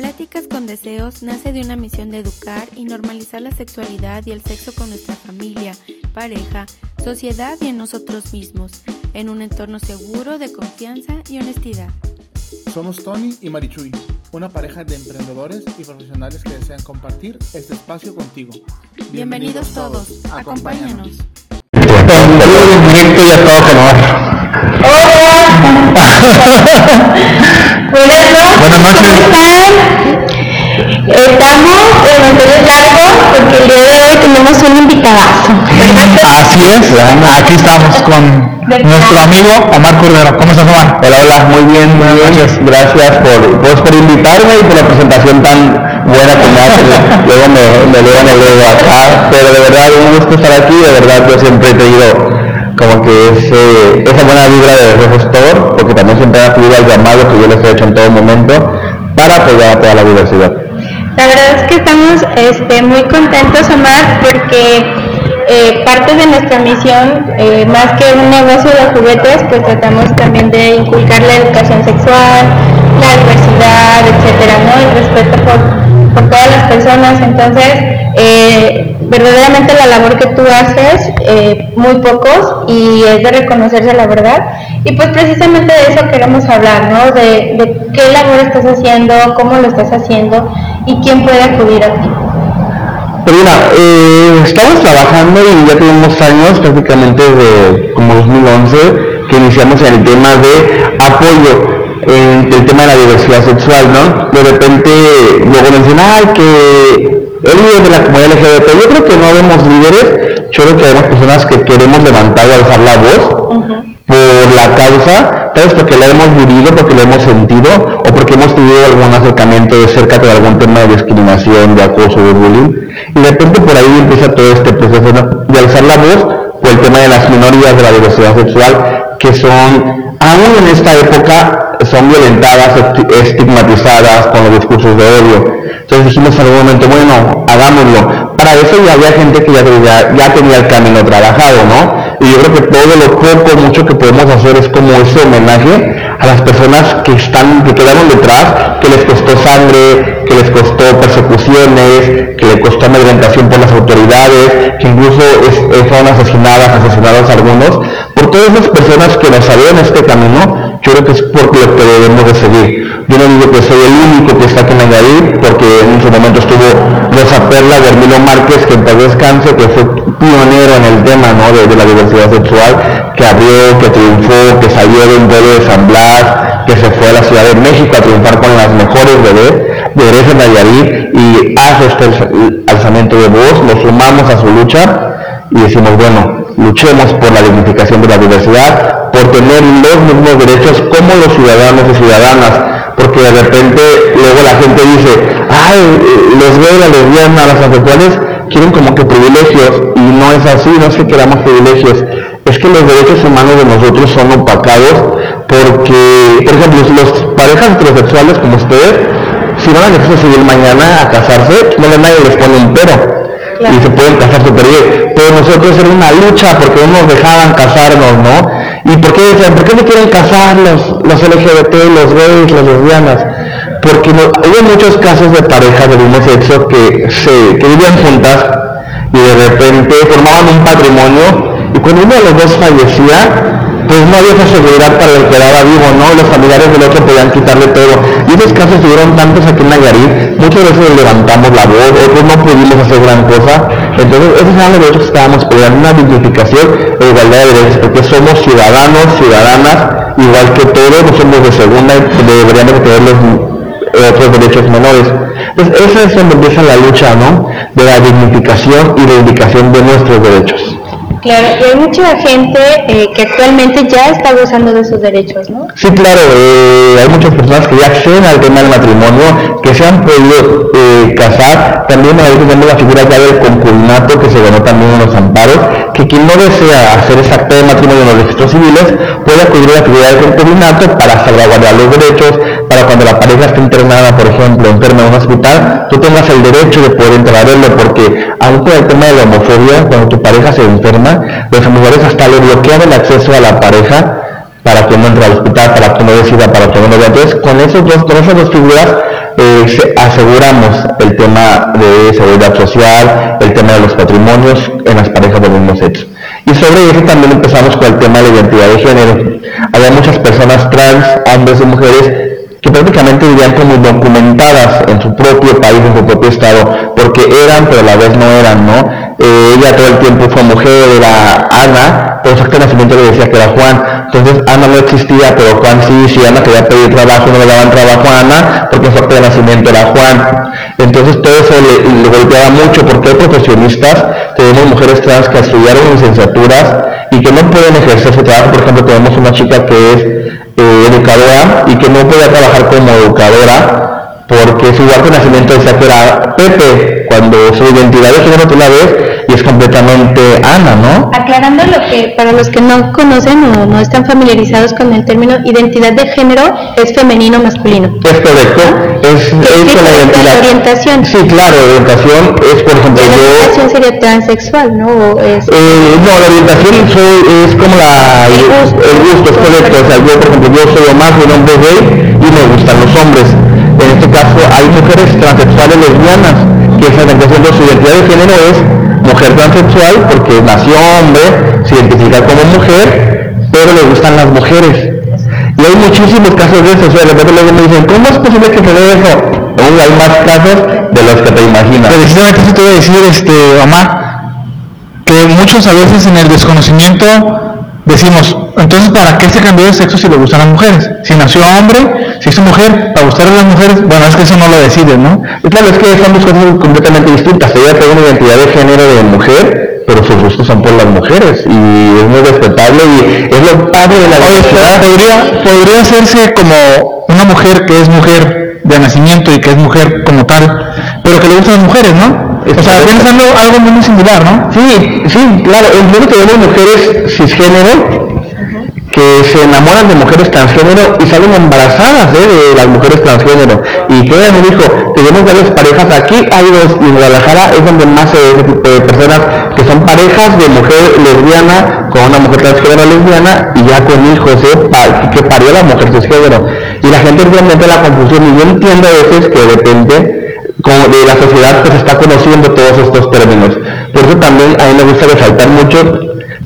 Pláticas con Deseos nace de una misión de educar y normalizar la sexualidad y el sexo con nuestra familia, pareja, sociedad y en nosotros mismos, en un entorno seguro de confianza y honestidad. Somos Tony y Marichuy, una pareja de emprendedores y profesionales que desean compartir este espacio contigo. Bienvenidos, todos, acompáñanos. Buenas noches, Buenas noches. ¿cómo están? Estamos en manteles largos porque el día de hoy tenemos un invitadazo. Así es, aquí estamos con nuestro amigo Omar Cordero. ¿Cómo estás, Omar? Hola, hola, muy bien, muy bien. Gracias por, pues, por invitarme y por la presentación tan buena que me hacen. Luego me, me me leo acá, pero de verdad un gusto estar aquí, de verdad yo siempre he tenido como que ese, esa buena vibra de gestor, porque también siempre he acudido al llamado que yo les he hecho en todo momento para apoyar a toda la diversidad. La verdad es que estamos este, muy contentos, Omar, porque eh, parte de nuestra misión, eh, más que un negocio de juguetes, pues tratamos también de inculcar la educación sexual, la diversidad, etcétera, ¿no? El respeto por, por todas las personas. Entonces, eh, verdaderamente la labor que tú haces, eh, muy pocos, y es de reconocerse la verdad. Y pues precisamente de eso queremos hablar, ¿no? De, qué labor estás haciendo, cómo lo estás haciendo y quién puede acudir a ti. Mira, eh, estamos trabajando y ya tenemos años, prácticamente desde como 2011, que iniciamos el tema de apoyo en el tema de la diversidad sexual, ¿no? De repente luego mencionan, ay, que el líder de la comunidad LGBT, yo creo que no vemos líderes, yo creo que vemos personas que queremos levantar y alzar la voz por la causa, tal vez porque la hemos vivido, porque la hemos sentido, o porque hemos tenido algún acercamiento de cerca con algún tema de discriminación, de acoso, de bullying, y de repente por ahí empieza todo este proceso de alzar la voz por el tema de las minorías de la diversidad sexual, que son, aún en esta época, son violentadas, esti- estigmatizadas con los discursos de odio. Entonces dijimos en algún momento, bueno, hagámoslo. Para eso ya había gente que ya, ya, ya tenía el camino trabajado, ¿no? Y yo creo que todo lo poco, mucho que podemos hacer es como ese homenaje a las personas que están, que quedaron detrás, que les costó sangre, que les costó persecuciones, que les costó amedrentación por las autoridades, que incluso es- eh, fueron asesinadas, asesinados algunos. Por todas esas personas que nos abrieron este camino, yo creo que es por lo que debemos de seguir. Yo no digo que soy el único que está en Nayarit, porque en su momento estuvo Rosa Perla de Hermilo Márquez, que en paz descanse, que fue pionero en el tema ¿no? de, la diversidad sexual, que abrió, que triunfó, que salió de un vuelo de San Blas, que se fue a la Ciudad de México a triunfar con las mejores bebés, bebés en Nayarit, y hace este alza- alzamiento de voz, nos sumamos a su lucha, y decimos, bueno, luchemos por la dignificación de la diversidad, por tener los mismos derechos como los ciudadanos y ciudadanas, porque de repente luego la gente dice, ay, los gays, las lesbianas, las homosexuales quieren como que privilegios, y no es así, no es que queramos privilegios, es que los derechos humanos de nosotros son opacados, porque, por ejemplo, las parejas heterosexuales como ustedes, si van a registro civil mañana a casarse, no nadie les pone un pero y se pueden casar súper bien. Pero nosotros era una lucha porque no nos dejaban casarnos, ¿no? ¿Y por qué decían, por qué no quieren casar los, los LGBT, los gays, las lesbianas? Porque no, muchos casos de parejas del mismo sexo que, se, que vivían juntas y de repente formaban un patrimonio y cuando uno de los dos fallecía, pues no había esa seguridad para el que quedaba vivo, ¿no? Los familiares del otro podían quitarle todo. Y esos casos tuvieron tantos aquí en Nayarit, muchas veces levantamos la voz, otros no pudimos hacer gran cosa. Entonces, esos eran los derechos que estábamos peleando, una dignificación e igualdad de derechos, porque somos ciudadanos, ciudadanas, igual que todos, no somos de segunda y deberíamos de tener los eh, otros derechos menores. Entonces, esa es donde empieza la lucha, ¿no? De la dignificación y reivindicación de nuestros derechos. Claro, y hay mucha gente eh, que actualmente ya está gozando de sus derechos, ¿no? Sí, claro, eh, hay muchas personas que ya acceden al tema del matrimonio, que se han podido eh, casar, también a veces tenemos la figura ya del concubinato que se ganó también en los amparos, que quien no desea hacer ese acto de matrimonio en los registros civiles puede acudir a la figura del concubinato para salvaguardar los derechos, para cuando la pareja esté internada, por ejemplo, enferma en un hospital, tú tengas el derecho de poder verlo, porque aunque el tema de la homofobia, cuando tu pareja se enferma, los familiares hasta le bloquean el acceso a la pareja para que no entre al hospital, para que no decida, para que no lo vea. Entonces, con, esos dos, con esas dos figuras, eh, aseguramos el tema de seguridad social, el tema de los patrimonios en las parejas del mismo sexo. Y sobre eso también empezamos con el tema de la identidad de género. Había muchas personas trans, hombres y mujeres, que prácticamente vivían como documentadas en su propio país, en su propio estado, porque eran, pero a la vez no eran, ¿no? Eh, ella todo el tiempo fue mujer, era Ana, pero su acta de nacimiento le decía que era Juan. Entonces Ana no existía, pero Juan sí, si Ana quería pedir trabajo, no le daban trabajo a Ana, porque su acta de nacimiento era Juan. Entonces todo eso le, golpeaba mucho, porque hay profesionistas, tenemos mujeres trans que estudiaron licenciaturas y que no pueden ejercer su trabajo. Por ejemplo, tenemos una chica que es eh, educadora y que no puede trabajar como educadora porque su acta de nacimiento decía que era Pepe, cuando su identidad de género tú la ves y es completamente Ana, ¿no? Aclarando lo que, para los que no conocen o no están familiarizados con el término identidad de género, es femenino masculino. Es correcto, es, es la identidad. orientación. Sí, claro, orientación es, por ejemplo, la orientación sería transexual, ¿no? es... Eh, no, la orientación es como la, el, gusto, es correcto. O sea, yo, por ejemplo, yo soy Omar, soy un hombre gay y me gustan los hombres. En este caso, hay mujeres transexuales lesbianas que esa orientación de su identidad de género es mujer transexual porque nació hombre, se identifica como mujer, pero le gustan las mujeres. Y hay muchísimos casos de eso, o sea, de repente luego me dicen, ¿cómo es posible que se dé eso? Aún hay más casos de los que te imaginas. Precisamente eso te voy a decir, este, mamá, que muchos a veces en el desconocimiento decimos, entonces, ¿para qué se cambió de sexo si le gustan las mujeres? Si nació hombre, si es mujer, para gustar a las mujeres, bueno, es que eso no lo decide, ¿no? Y claro, es que son dos cosas completamente distintas. Ella tiene una identidad de género de mujer, pero sus gustos son por las mujeres y es muy respetable y es lo padre de la sociedad. Podría, podría hacerse como una mujer que es mujer de nacimiento y que es mujer como tal, pero que le gustan las mujeres, ¿no? O sea, viene siendo algo muy similar, ¿no? Sí, sí, claro. Incluso tenemos mujeres cisgénero que se enamoran de mujeres transgénero y salen embarazadas ¿eh? de las mujeres transgénero. Y que me dijo, tenemos varias parejas, aquí hay dos, y en Guadalajara es donde más se ve personas que son parejas de mujer lesbiana con una mujer transgénero lesbiana y ya con hijos, ¿eh? que parió la mujer transgénero. Y la gente realmente la confusión, y yo entiendo a veces que depende de la sociedad que se está conociendo todos estos términos. Por eso también a mí me gusta resaltar mucho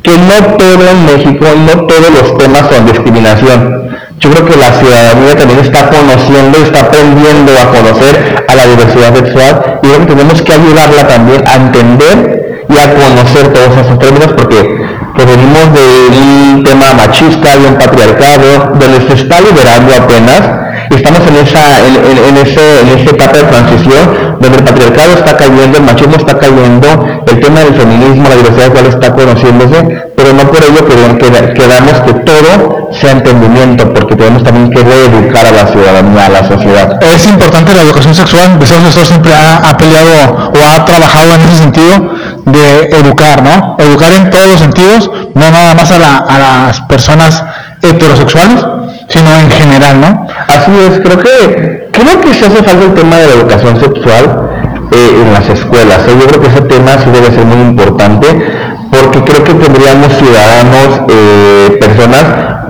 que no todo en México, no todos los temas son discriminación. Yo creo que la ciudadanía también está conociendo, está aprendiendo a conocer a la diversidad sexual y creo que tenemos que ayudarla también a entender y a conocer todos esos términos porque venimos de un tema machista, de un patriarcado, donde se está liberando apenas estamos en esa, en, ese, en esa etapa de transición donde el patriarcado está cayendo, el machismo está cayendo, el tema del feminismo, la diversidad sexual está conociéndose, pero no por ello queramos que todo sea entendimiento, porque tenemos también que reeducar a la ciudadanía, a la sociedad. Es importante la educación sexual, Deseo Sexual siempre ha, peleado o ha trabajado en ese sentido de educar, ¿no? Educar en todos los sentidos, no nada más a, a las personas heterosexuales, sino en general, ¿no? Así es, creo que creo que se hace falta el tema de la educación sexual eh, en las escuelas. ¿eh? Yo creo que ese tema sí debe ser muy importante porque creo que tendríamos ciudadanos, eh, personas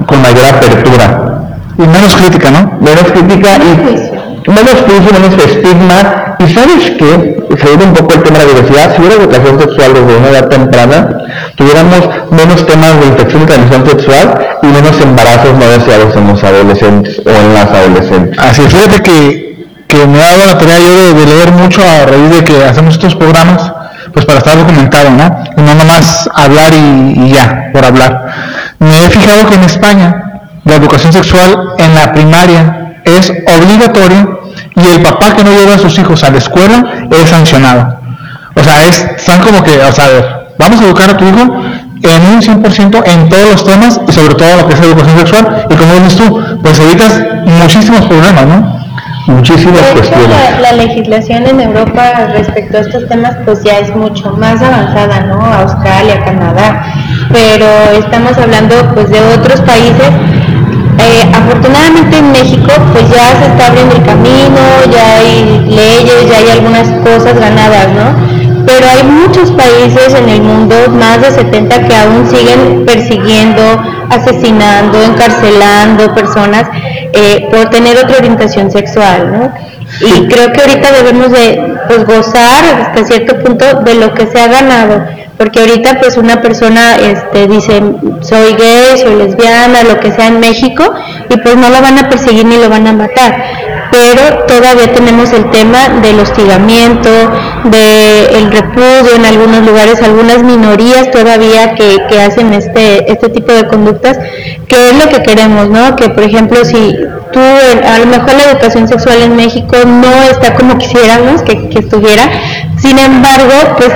con mayor apertura. Y menos crítica, ¿no? Menos crítica y menos juicio, menos estigma. ¿Y sabes qué? Se un poco el tema de la diversidad, si hubiera educación sexual desde una edad temprana, tuviéramos menos temas de infección y transmisión sexual y menos embarazos no deseados en los adolescentes o en las adolescentes. Así es, fíjate que, que me ha dado la tarea yo de, leer mucho a raíz de que hacemos estos programas, pues para estar documentado, ¿no? Y no nomás hablar y, y ya, por hablar. Me he fijado que en España la educación sexual en la primaria es obligatoria y el papá que no lleva a sus hijos a la escuela es sancionado. O sea, es, están como que, o sea, a ver, vamos a educar a tu hijo en un 100% en todos los temas y sobre todo lo que es educación sexual y como dices tú, pues evitas muchísimos problemas, ¿no? Muchísimas cuestiones. La, la, legislación en Europa respecto a estos temas pues ya es mucho más avanzada, ¿no? Australia, Canadá, pero estamos hablando pues de otros países eh, afortunadamente en México pues ya se está abriendo el camino, ya hay leyes, ya hay algunas cosas ganadas, ¿no? Pero hay muchos países en el mundo, más de 70, que aún siguen persiguiendo asesinando, encarcelando personas eh, por tener otra orientación sexual, ¿no? Y creo que ahorita debemos de pues, gozar hasta cierto punto de lo que se ha ganado, porque ahorita pues una persona este, dice soy gay, soy lesbiana, lo que sea en México, y pues no lo van a perseguir ni lo van a matar pero todavía tenemos el tema del hostigamiento, del repudio en algunos lugares, algunas minorías todavía que, que hacen este, este tipo de conductas, que es lo que queremos, ¿no? Que por ejemplo si tú, a lo mejor la educación sexual en México no está como quisiéramos que, que estuviera, sin embargo, pues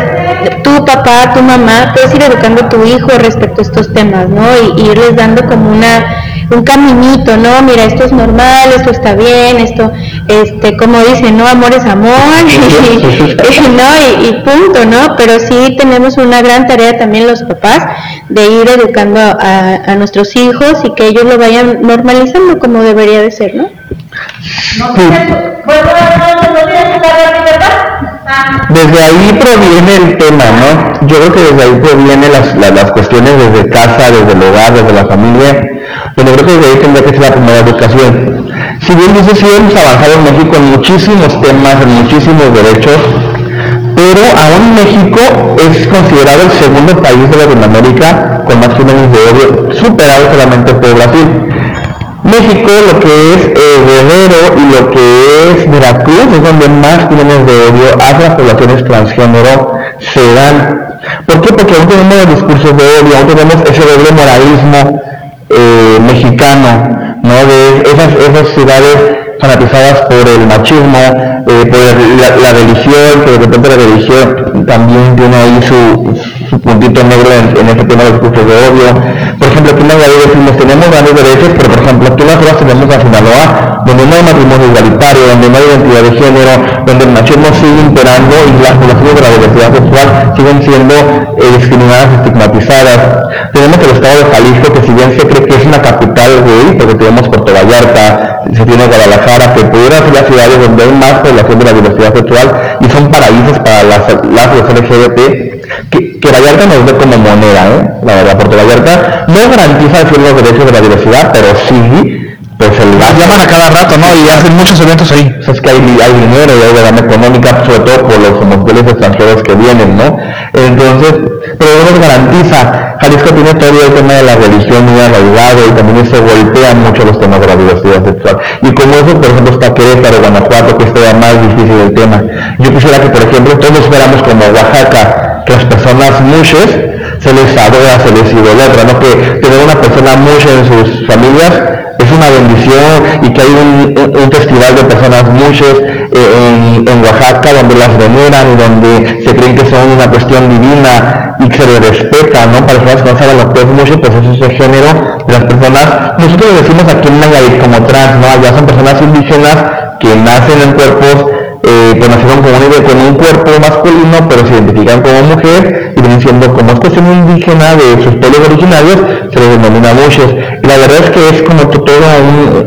tu papá, tu mamá, puedes ir educando a tu hijo respecto a estos temas, ¿no? Y, irles dando como una un caminito, ¿no? Mira, esto es normal, esto está bien, esto, este, como dicen, ¿no? Amor es amor, y, ¿no? Y, punto, ¿no? Pero sí tenemos una gran tarea también los papás de ir educando a, nuestros hijos y que ellos lo vayan normalizando como debería de ser, ¿no? Desde ahí proviene el tema, ¿no? Yo creo que desde ahí provienen las, las, cuestiones desde casa, desde el hogar, desde la familia bueno, creo que desde ahí tendría que ser la primera educación. Si bien dice, sí hemos avanzado en México en muchísimos temas, en muchísimos derechos, pero aún México es considerado el segundo país de Latinoamérica con más crímenes de odio, superado solamente por Brasil. México, lo que es eh, Guerrero y lo que es Veracruz, es donde más crímenes de odio hacia las poblaciones transgénero se dan. ¿Por qué? Porque aún tenemos discursos de odio, aún tenemos ese doble moralismo eh, mexicano, ¿no? esas, esas ciudades fanatizadas por el machismo, eh, por la, religión, que de repente la religión también tiene ahí su, su puntito negro en, en este tema de los de odio. Por ejemplo, aquí en decimos tenemos grandes derechos, pero por ejemplo, aquí en las tenemos a Sinaloa, donde no hay matrimonio igualitario, donde no hay identidad de género, donde el machismo sigue imperando y las poblaciones de la diversidad sexual siguen siendo eh, discriminadas, estigmatizadas. Tenemos el estado de Jalisco, que si bien se cree que es una capital gay, porque tenemos Puerto Vallarta, se tiene Guadalajara, que pudiera ser las ciudades donde hay más población de la diversidad sexual y son paraísos para las, las LGBT, que, que Vallarta nos ve como moneda, ¿eh? la verdad, Puerto Vallarta no garantiza decir los derechos de la diversidad, pero sí pues el las llaman a cada rato, ¿no? Y hacen muchos eventos ahí. Es que hay, hay dinero y hay ganancia económica, sobre todo por los homosexuales extranjeros que vienen, ¿no? Entonces, pero no nos garantiza. Jalisco tiene todo el tema de la religión muy arraigado y también se golpean mucho los temas de la diversidad sexual. Y como eso, por ejemplo, está Querétaro, Guanajuato, que es todavía más difícil el tema. Yo quisiera que, por ejemplo, todos fuéramos como Oaxaca, que las personas muchas se les adora, se les idolatra, ¿no? Que tener una persona mucha en sus familias una bendición y que hay un, festival de personas muchas eh, en, Oaxaca donde las veneran y donde se creen que son una cuestión divina y que se les respeta, ¿no? Para personas que no saben lo que es mucho, pues eso es el género de las personas. Nosotros decimos aquí en Nayarit como trans, ¿no? Allá son personas indígenas que nacen en cuerpos eh, pues nacieron con un, cuerpo masculino, pero se identifican como mujer y vienen siendo como es cuestión indígena de sus pueblos originarios, se les denomina muchos. La verdad es que es como toda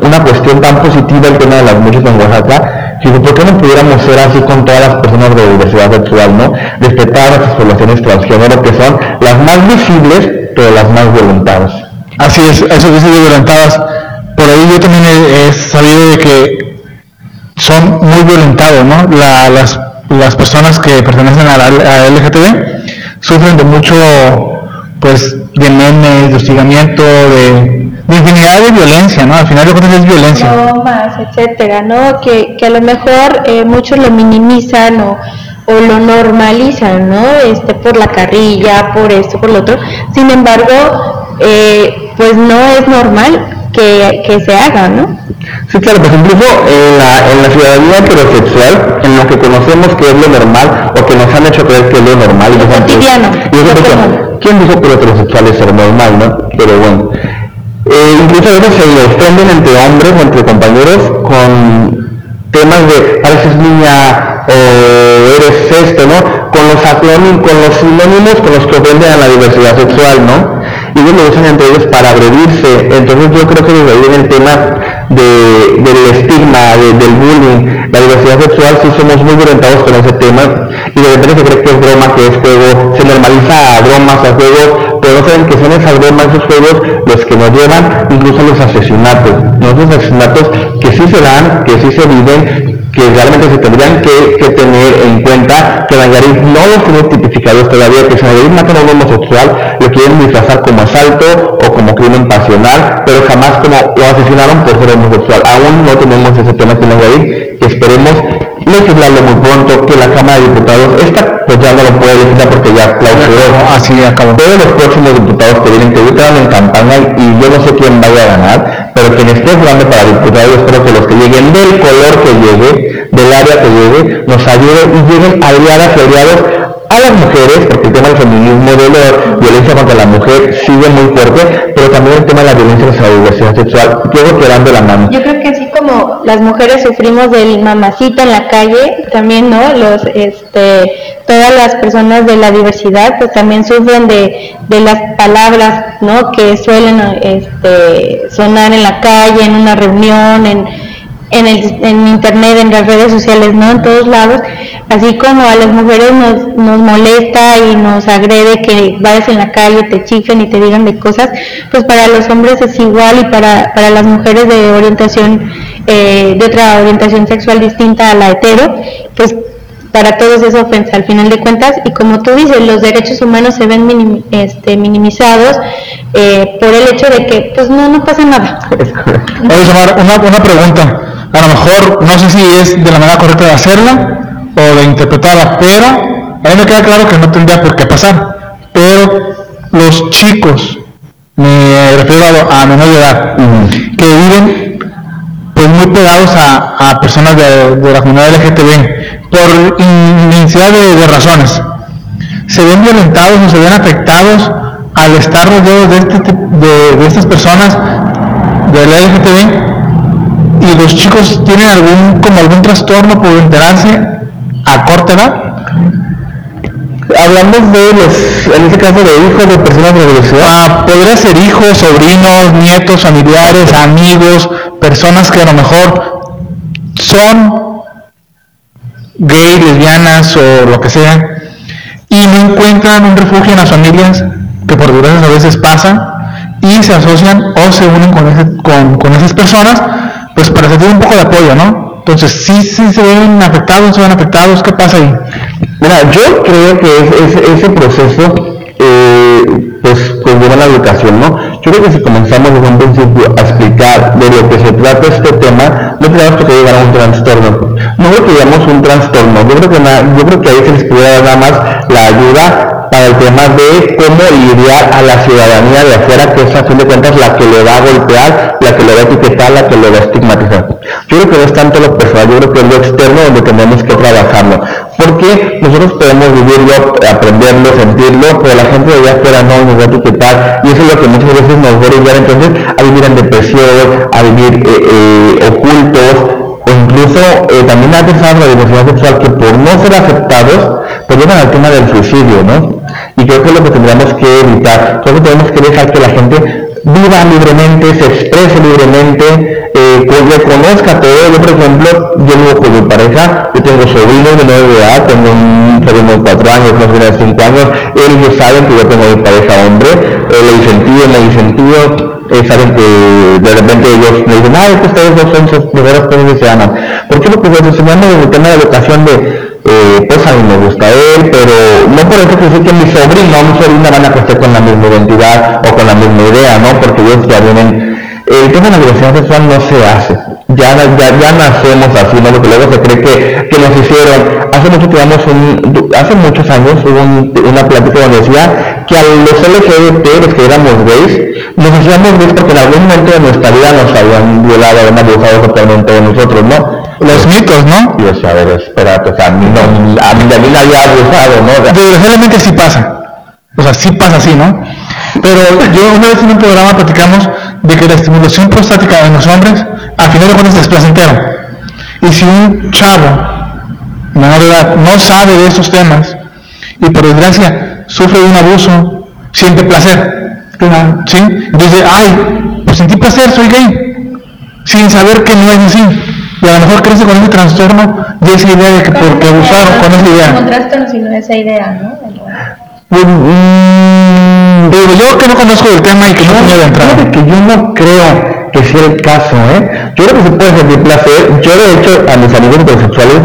una cuestión tan positiva el tema de las muchas en Oaxaca, que ¿por qué no pudiéramos ser así con todas las personas de diversidad sexual, no? Respetar a nuestras poblaciones transgénero, que son las más visibles, pero las más violentadas. Así es, eso dice de violentadas. Por ahí yo también he sabido de que son muy violentados, ¿no? las, las personas que pertenecen a la LGTB sufren de mucho, pues, de memes, de hostigamiento, de, infinidad de violencia, ¿no? Al final de cuentas es violencia. más, etcétera, ¿no? Que, que a lo mejor eh, muchos lo minimizan o, o lo normalizan, ¿no? Este, por la carrilla, por esto, por lo otro. Sin embargo, eh, pues no es normal que, que se haga, ¿no? Sí, claro, pues incluso en la, en la ciudadanía heterosexual, en lo que conocemos que es lo normal, o que nos han hecho creer que es lo normal. Lo cotidiano. ¿Quién dijo que lo heterosexual es ser normal, no? Pero bueno. Eh, a veces se ofenden entre hombres o entre compañeros con temas de pareces niña o eres esto, ¿no? Con los con los sinónimos con los que ofenden a la diversidad sexual, ¿no? Y ellos lo usan entre ellos para agredirse. Entonces yo creo que desde ahí viene el tema del estigma, del bullying, la diversidad sexual, sí somos muy orientados con ese tema y de repente se cree que es broma, que es juego, se normaliza a bromas, a juegos, pero no saben que son esas bromas, esos juegos, los que nos llevan incluso a los asesinatos, los asesinatos que sí se dan, que sí se viven, que realmente se tendrían que, tener en cuenta que Nayarit no los tiene tipificados todavía, que si Nayarit mata a un homosexual, lo quieren disfrazar como asalto o como crimen pasional, pero jamás como lo asesinaron por ser homosexual. Aún no tenemos ese tema aquí en Nayarit, que esperemos legislarlo muy pronto, que la Cámara de Diputados, esta pues ya no lo puede legislar porque ya clausuró. Así acabó. Todos los próximos diputados que vienen, que ahorita en campaña y yo no sé quién vaya a ganar, pero quien esté jugando para diputados, espero que los que lleguen del color que llegue, del área que llegue, nos ayuden y lleguen aliadas y aliados las mujeres, porque el tema del feminismo, de la violencia contra la mujer sigue muy fuerte, pero también el tema de la violencia contra la sexual, quiero quedando la mano. Yo creo que así como las mujeres sufrimos del mamacito en la calle, también, ¿no? Los, este, todas las personas de la diversidad, pues también sufren de, de las palabras, ¿no? Que suelen este, sonar en la calle, en una reunión, en en, el, en internet, en las redes sociales, ¿no? En todos lados, así como a las mujeres nos, nos molesta y nos agrede que vayas en la calle, te chiflen y te digan de cosas, pues para los hombres es igual y para, para las mujeres de orientación, eh, de otra orientación sexual distinta a la hetero, pues para todos es ofensa al final de cuentas. Y como tú dices los derechos humanos se ven este, minimizados eh, por el hecho de que pues no no pasa nada. Una, una pregunta a lo mejor no sé si es de la manera correcta de hacerla o de interpretarla, pero a mí me queda claro que no tendría por qué pasar. Pero los chicos, me refiero a, menor de edad, que viven pues muy pegados a, personas de, la comunidad LGTB por infinidad de, razones, se ven violentados o se ven afectados al estar rodeados de, este, de, de estas personas de la LGTB y los chicos tienen algún como algún trastorno por enterarse a corta edad hablamos de los en este caso de hijos de personas de la universidad ah, podría ser hijos sobrinos nietos familiares amigos personas que a lo mejor son gay lesbianas o lo que sea y no encuentran un refugio en las familias que por desgracia a veces pasan y se asocian o se unen con, con, con esas personas pues para sentir un poco de apoyo, ¿no? Entonces, sí, sí se ven afectados, se ven afectados, ¿qué pasa ahí? Mira, yo creo que ese proceso, eh, pues, pues lleva la educación, ¿no? Yo creo que si comenzamos desde un principio a explicar de lo que se trata este tema, no tenemos que llegar a un trastorno. No creo que digamos un trastorno, yo creo que, yo creo que ahí se les pudiera dar nada más la ayuda para el tema de cómo lidiar a la ciudadanía de afuera, que es a fin de cuentas la que le va a golpear, la que le va a etiquetar, la que le va a estigmatizar. Yo creo que no es tanto lo personal, yo creo que es lo externo donde tenemos que trabajarlo. Porque nosotros podemos vivirlo, aprenderlo, sentirlo, pero la gente de allá afuera no nos va a etiquetar y eso es lo que muchas veces nos va a ayudar entonces a vivir en depresión, a vivir eh, eh, ocultos, incluso eh, también a pesar la diversidad sexual que por no ser aceptados, pues llegan al tema del suicidio, ¿no? Y creo que es lo que tendríamos que evitar. Creo que tenemos que dejar que la gente viva libremente, se exprese libremente, eh, reconozca todo. Yo, por ejemplo, yo vivo con mi pareja, yo tengo sobrinos de 9 de edad, tengo un sobrino de 4 años, una sobrina de 5 años, ellos saben que yo tengo mi pareja hombre, eh, le dicen tío, le dicen tío, eh, saben que de repente ellos me dicen, ah, es que ustedes dos son sus primeros que se aman. ¿Por qué? Porque les enseñamos el tema de educación de eh, pues a mí me gusta él, pero no por eso que decir que mi sobrino o mi sobrina van a crecer con la misma identidad o con la misma idea, ¿no? Porque ellos ya vienen, el tema de la diversidad sexual no se hace, ya, ya, ya nacemos así, ¿no? Porque luego se cree que, que nos hicieron, hace mucho un, hace muchos años hubo una plática donde decía que a los LGBT, los que éramos gays, nos hacíamos gays porque en algún momento de nuestra vida nos habían violado, habían abusado totalmente de nosotros, ¿no? los mitos, ¿no? Y decía, a ver, espérate, o sea, a mí, no, a mí, a mí nadie ha abusado, ¿no? Desgraciadamente sí pasa. O sea, sí pasa así, ¿no? Pero yo una vez en un programa platicamos de que la estimulación prostática en los hombres, al final de cuentas, es placentero. Y si un chavo, menor de edad, no sabe de esos temas y por desgracia sufre de un abuso, siente placer. ¿Sí? Dice, ay, pues sentí placer, soy gay sin saber que no es así. Y a lo mejor crece con ese trastorno y esa idea de que porque abusaron con esa idea. No un trastorno, sino esa idea, ¿no? Mm, digo, yo que no conozco el tema y que no tenía de entrada. que yo no creo que sea el caso, ¿eh? Yo creo que se puede sentir placer. Yo, de hecho, a mis amigos heterosexuales,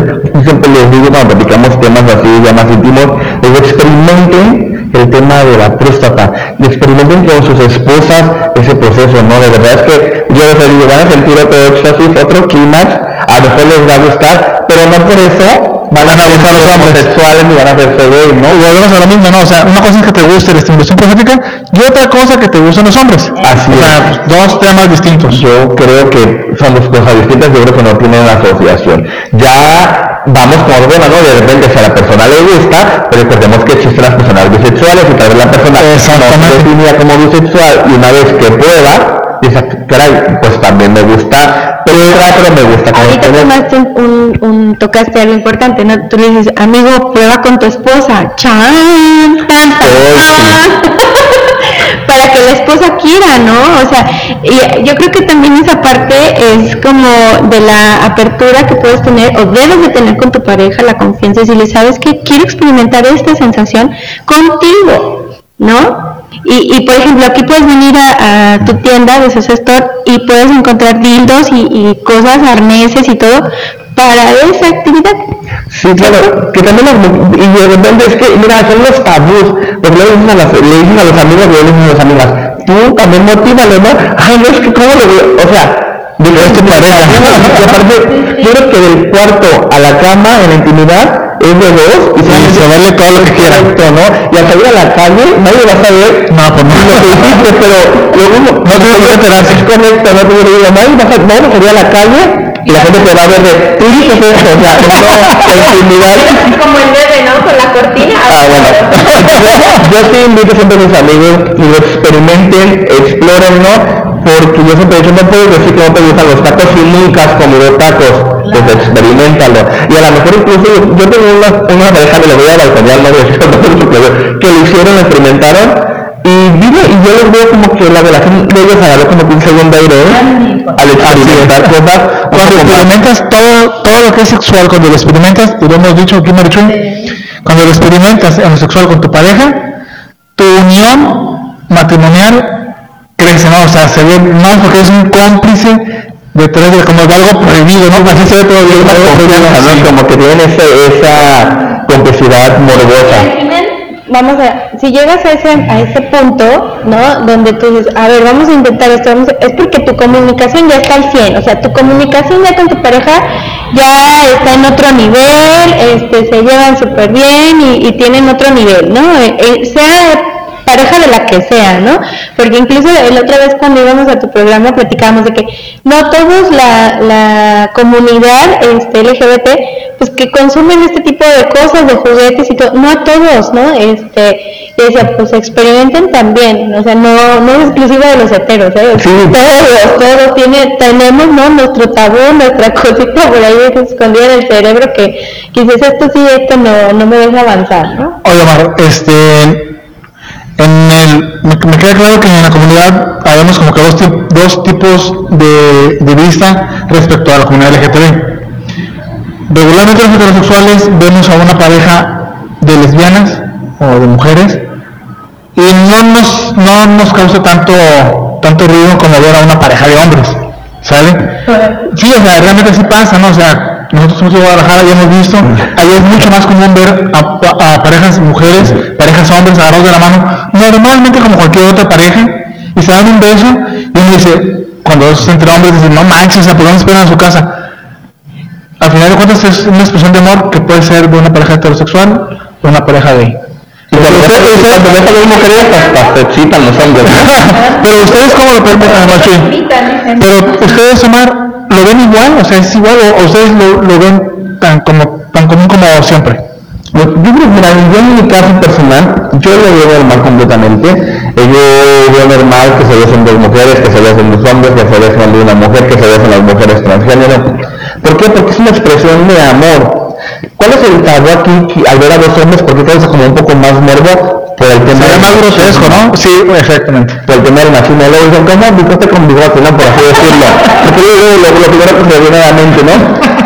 siempre les digo cuando platicamos temas así ya más íntimos, les experimenten el tema de la próstata, y experimenten con sus esposas ese proceso, ¿no? De verdad es que yo les digo, van a sentir otro éxtasis, otro clímax, a lo mejor les va a gustar, pero no por eso van a analizar los homosexuales y van a hacerse gay, ¿no? Y volvemos a lo mismo, ¿no? O sea, una cosa es que te guste la estimulación prostática y otra cosa que te gustan los hombres. Así o sea, es. dos temas distintos. Yo creo que son dos cosas distintas, yo creo que no tienen asociación. Ya vamos como bueno, ¿no? De repente si a la persona le gusta, pero recordemos que existen las personas bisexuales y tal vez la persona no se definía como bisexual y una vez que prueba, dice, caray, pues también me gusta, pero, pero me gusta como Ahorita ustedes". tomaste un, un, tocaste algo importante, ¿no? Tú le dices, amigo, prueba con tu esposa. ¡Chan! ¡Tan, tan, tan! Para que la esposa quiera, ¿no? O sea, y yo creo que también esa parte es como de la apertura que puedes tener o debes de tener con tu pareja, la confianza, y decirle, ¿sabes qué? Quiero experimentar esta sensación contigo, ¿no? Y, y, por ejemplo, aquí puedes venir a, a tu tienda de Sosa Store y puedes encontrar dildos y, y cosas, arneses y todo para esa actividad. Sí, claro, que también las mu- y de repente es que, mira, son los tabús, porque le dicen a, las, le dicen a los amigos, le dicen a las amigas, tú también motívale, ¿no? Ay, no, es que cómo lo veo, o sea, de que es tu pareja, y aparte, yo creo que del cuarto a la cama, en la intimidad, es de dos, y se vale todo lo que quiera. ¿no? Y al salir a la calle, nadie va a saber No, pues no. lo que hiciste, pero luego no, No tiene por qué enterarse. Es correcto, no te digo, nadie va a saber, a salir a la calle, y la gente te va a ver de, tú dices eso, o sea, en toda la intimidad, Como el bebé, ¿no? Con la cortina. Ah, bueno. yo sí invito siempre a mis amigos que lo experimenten, exploren, ¿no? Porque yo siempre he dicho, no puedes decir que no te gustan los tacos si nunca has comido tacos. Pues experimentalo. Y a lo mejor incluso yo, tengo una, una pareja, me lo voy a balconear, no voy a decir que lo hicieron, lo experimentaron. Y digo, y yo les veo como que la relación de ellos agarró como que un segundo aire, ¿eh? Al experimentar cosas. Cuando experimentas todo, todo lo que es sexual, cuando lo experimentas, y lo hemos dicho aquí Marichu, cuando lo experimentas en lo sexual con tu pareja, tu unión matrimonial crece, ¿no? O sea, se ve más porque es un cómplice detrás de como de algo prohibido, ¿no? Así se ve todo bien, Una confianza. ¿no? Como que tienen ese- esa complicidad morbosa. Vamos a, si llegas a ese, a ese punto, ¿no? Donde tú dices, a ver, vamos a intentar esto, vamos a- es porque tu comunicación ya está al 100, o sea, tu comunicación ya con tu pareja ya está en otro nivel, este, se llevan súper bien y, y tienen otro nivel, ¿no? Eh, eh, sea pareja de la que sea, ¿no? Porque incluso la otra vez cuando íbamos a tu programa platicábamos de que no todos la, la comunidad este, LGBT pues que consumen este tipo de cosas, de juguetes y todo, no a todos, ¿no? Este, y decía, pues experimenten también, o sea, no, no es exclusivo de los heteros, ¿eh? Sí. Todos, todos tiene, tenemos, ¿no? Nuestro tabú, nuestra cosita por ahí escondida en el cerebro que, dices, esto sí, esto no, no me deja avanzar, ¿no? Oye, Omar, este, en el, me, me queda claro que en la comunidad habemos como que dos, tip- dos tipos de, de vista respecto a la comunidad LGTB. Regularmente los heterosexuales vemos a una pareja de lesbianas o de mujeres y no nos, no nos causa tanto, tanto ruido como ver a una pareja de hombres, ¿sale? Sí, o sea, realmente sí pasa, ¿no? O sea, nosotros somos de Guadalajara y hemos visto, ahí es mucho más común ver a, a parejas mujeres, parejas hombres agarrados de la mano, normalmente como cualquier otra pareja, y se dan un beso, y uno dice, cuando es entre hombres, dice, no manches, o sea, ¿por no esperan a su casa? Al final de cuentas es una expresión de amor que puede ser de una pareja heterosexual o una pareja gay. Y cuando usted dice, cuando ves a las mujeres, hasta se excitan los hombres. Pero ustedes cómo lo permiten? Pero ustedes, Omar, ¿lo ven igual? O sea, ¿es igual o, ustedes lo, lo ven tan como tan común como siempre? Yo creo que, yo en mi caso personal, yo lo veo normal completamente. Eh, Yo veo normal que se besen dos mujeres, que se besen dos hombres, que se besen de una mujer, que se besen las mujeres transgénero. ¿Por qué? Porque es una expresión de amor. ¿Cuál es el tabú aquí al ver a dos hombres? Porque todo es como un poco más morbo. por el tema Sería más grotesco, ¿no? Sí, exactamente. por el tema del machismo. Luego dicen, ¿cómo con bigote, no? Por así decirlo. Porque lo, lo primero que se viene a la mente, ¿no?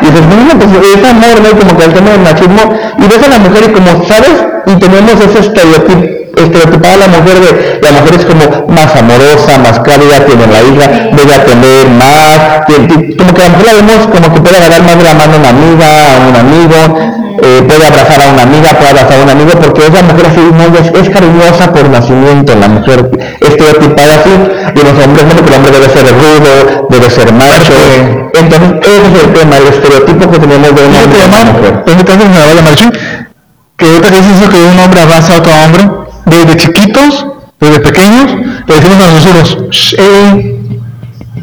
Y dices, no, pues es amor, ¿no? Como que el tema del machismo. Y ves a la mujer y como, ¿sabes? Y tenemos ese estereotipo estereotipada la mujer de la mujer es como más amorosa, más cálida, tiene la hija, debe atender más, tiene- como que a la mujer la vemos como que puede agarrar más de la mano a una amiga, a un amigo, eh, puede abrazar a una amiga, puede abrazar a un amigo, porque esa mujer así no, es, es cariñosa por nacimiento, la mujer estereotipada así, y los hombres no, porque el hombre debe ser rudo, debe ser macho, entonces ese es el tema, el estereotipo que tenemos de una Omar, mujer. a marchar, que ahorita que dices eso que un hombre abraza a otro hombre, desde chiquitos, desde pequeños, le decimos a los susurros, "Shh, eh,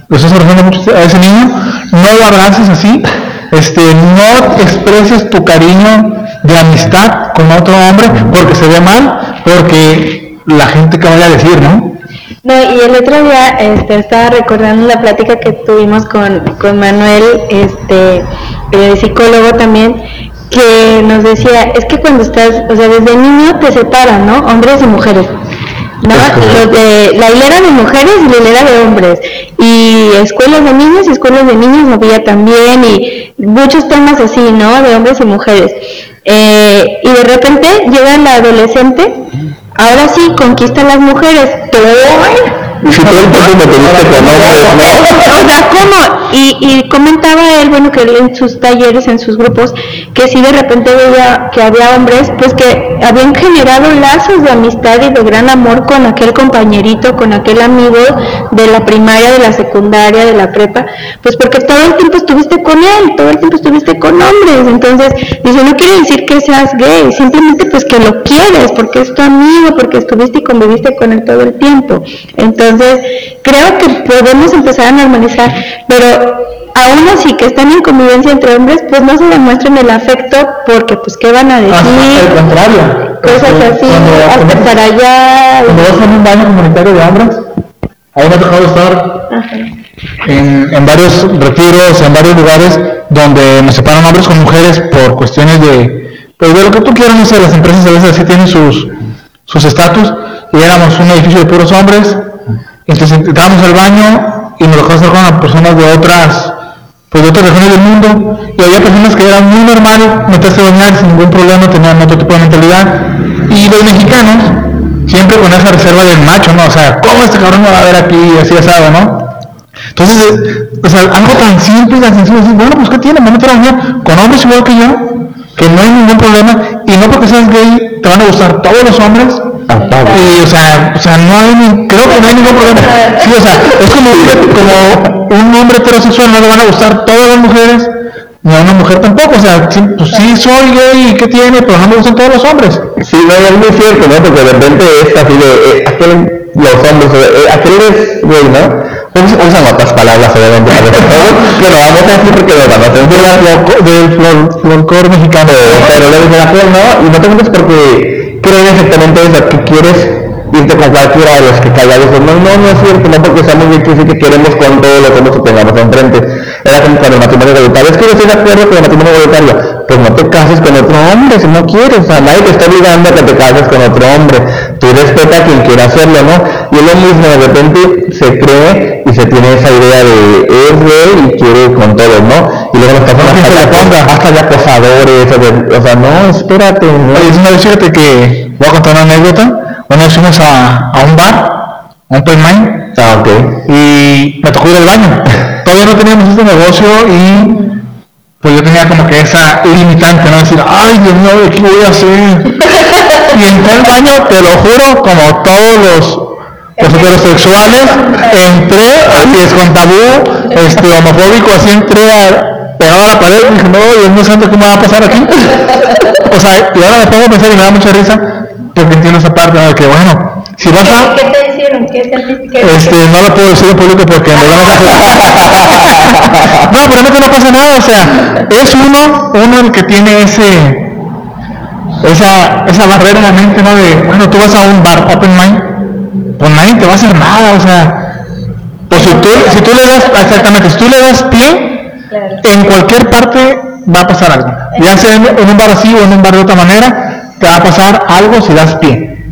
lo estás a ese niño, no lo abraces así, este, no expreses tu cariño de amistad con otro hombre porque se ve mal, porque la gente que vaya a decir, ¿no? No, y el otro día este, estaba recordando la plática que tuvimos con, con Manuel, este, eh, psicólogo también, que nos decía, es que cuando estás, o sea, desde niño te separan, ¿no? Hombres y mujeres. ¿no? Los de- la hilera de mujeres y la hilera de hombres. Y escuelas de niños y escuelas de niños había también, y muchos temas así, ¿no? De hombres y mujeres. Eh, y de repente llega la adolescente, ahora sí conquista a las mujeres, todo Y ¿no? o sea, ¿cómo? Y, y comentaba él, bueno, que él en sus talleres, en sus grupos, que si de repente veía que había hombres, pues que habían generado lazos de amistad y de gran amor con aquel compañerito, con aquel amigo de la primaria, de la secundaria, de la prepa, pues porque todo el tiempo estuviste con él, todo el tiempo estuviste con hombres, entonces, dice, no quiere decir que seas gay, simplemente pues que lo quieres, porque es tu amigo, porque estuviste y conviviste con él todo el tiempo. Entonces, creo que podemos empezar a normalizar, pero aún así que están en convivencia entre hombres, pues no se demuestren el afecto porque pues qué van a decir, contrario. cosas así, hasta para allá. Cuando vas a un baño comunitario de hombres, ahí me ha tocado estar en, en varios retiros, en varios lugares donde nos separan hombres con mujeres por cuestiones de, pues de lo que tú quieras, no sé, las empresas a veces así tienen sus sus estatus, y éramos un edificio de puros hombres, entonces entrábamos al baño y nos hacer con personas de otras, pues de otras regiones del mundo, y había personas que eran muy normal meterse a bañar sin ningún problema, tenían otro tipo de mentalidad, y los mexicanos, siempre con esa reserva del macho, ¿no? O sea, ¿cómo este cabrón me va a ver aquí así asado, ¿no? Entonces, o sea, algo tan simple y tan sencillo, decir, bueno, pues ¿qué tiene? Me meto a bañar con hombres igual que yo, que no hay ningún problema, y no porque seas gay te van a gustar todos los hombres, y, o sea, o sea, no hay, ni- creo que no hay ningún problema. Sí, o sea, es como, un- como un hombre heterosexual, no le van a gustar todas las mujeres, ni a una mujer tampoco, o sea, sí, pues sí soy gay, ¿y qué tiene? Pero no me gustan todos los hombres. Sí, no, es muy cierto, ¿no? Porque de repente es así de, eh, aquel, los hombres, eh, aquel es güey, ¿no? Usan, usan otras palabras, obviamente. Pero vamos a decir porque nos van a censurar, Del folclore mexicano. pero le aquel, ¿no? Y no te metes porque creen exactamente eso, que quieres irte con cualquiera de los que callan eso. No, no, no es cierto, no porque seamos bien que sí que queremos con los hombres que tengamos enfrente. Era como con el matrimonio igualitario. Es que yo estoy de acuerdo con el matrimonio igualitario. Pues no te cases con otro hombre si no quieres. O sea, nadie te está obligando a que te cases con otro hombre. Tú respeta a quien quiera hacerlo, ¿no? Lo mismo, de repente se cree y se tiene esa idea de es y quiere con todos, ¿no? Y luego las personas No, hasta, ponga. hasta ya acosadores, o, de- sea, no, espérate, ¿no? Oye, es una vez fíjate que voy a contar una anécdota. Una vez fuimos a, a un bar, a un open mind, Ah, ok. y me tocó ir al baño. Todavía no teníamos este negocio y pues yo tenía como que esa limitante, ¿no? Decir, ay Dios mío, ¿de ¿qué voy a hacer? Y entré al baño, te lo juro, como todos los, los heterosexuales, entré, así es con tabú, este, homofóbico, así entré a, pegado a la pared y dije, no, Dios mío santo, ¿qué me va a pasar aquí? O sea, y ahora me pongo a pensar y me da mucha risa, porque entiendo esa parte, ¿no? De que bueno, si vas a... ¿Qué te hicieron? ¿Qué? ¿Qué- Este, no lo puedo decir en público porque a hacer... No, pero no pasa nada, o sea, es uno, uno el que tiene ese, esa, esa barrera en la mente, ¿no? De, bueno, tú vas a un bar open mind, pues nadie te va a hacer nada, o sea, pues si tú, si tú le das, exactamente, si tú le das pie, en cualquier parte va a pasar algo. Ya sea en, un bar así o en un bar de otra manera, te va a pasar algo si das pie.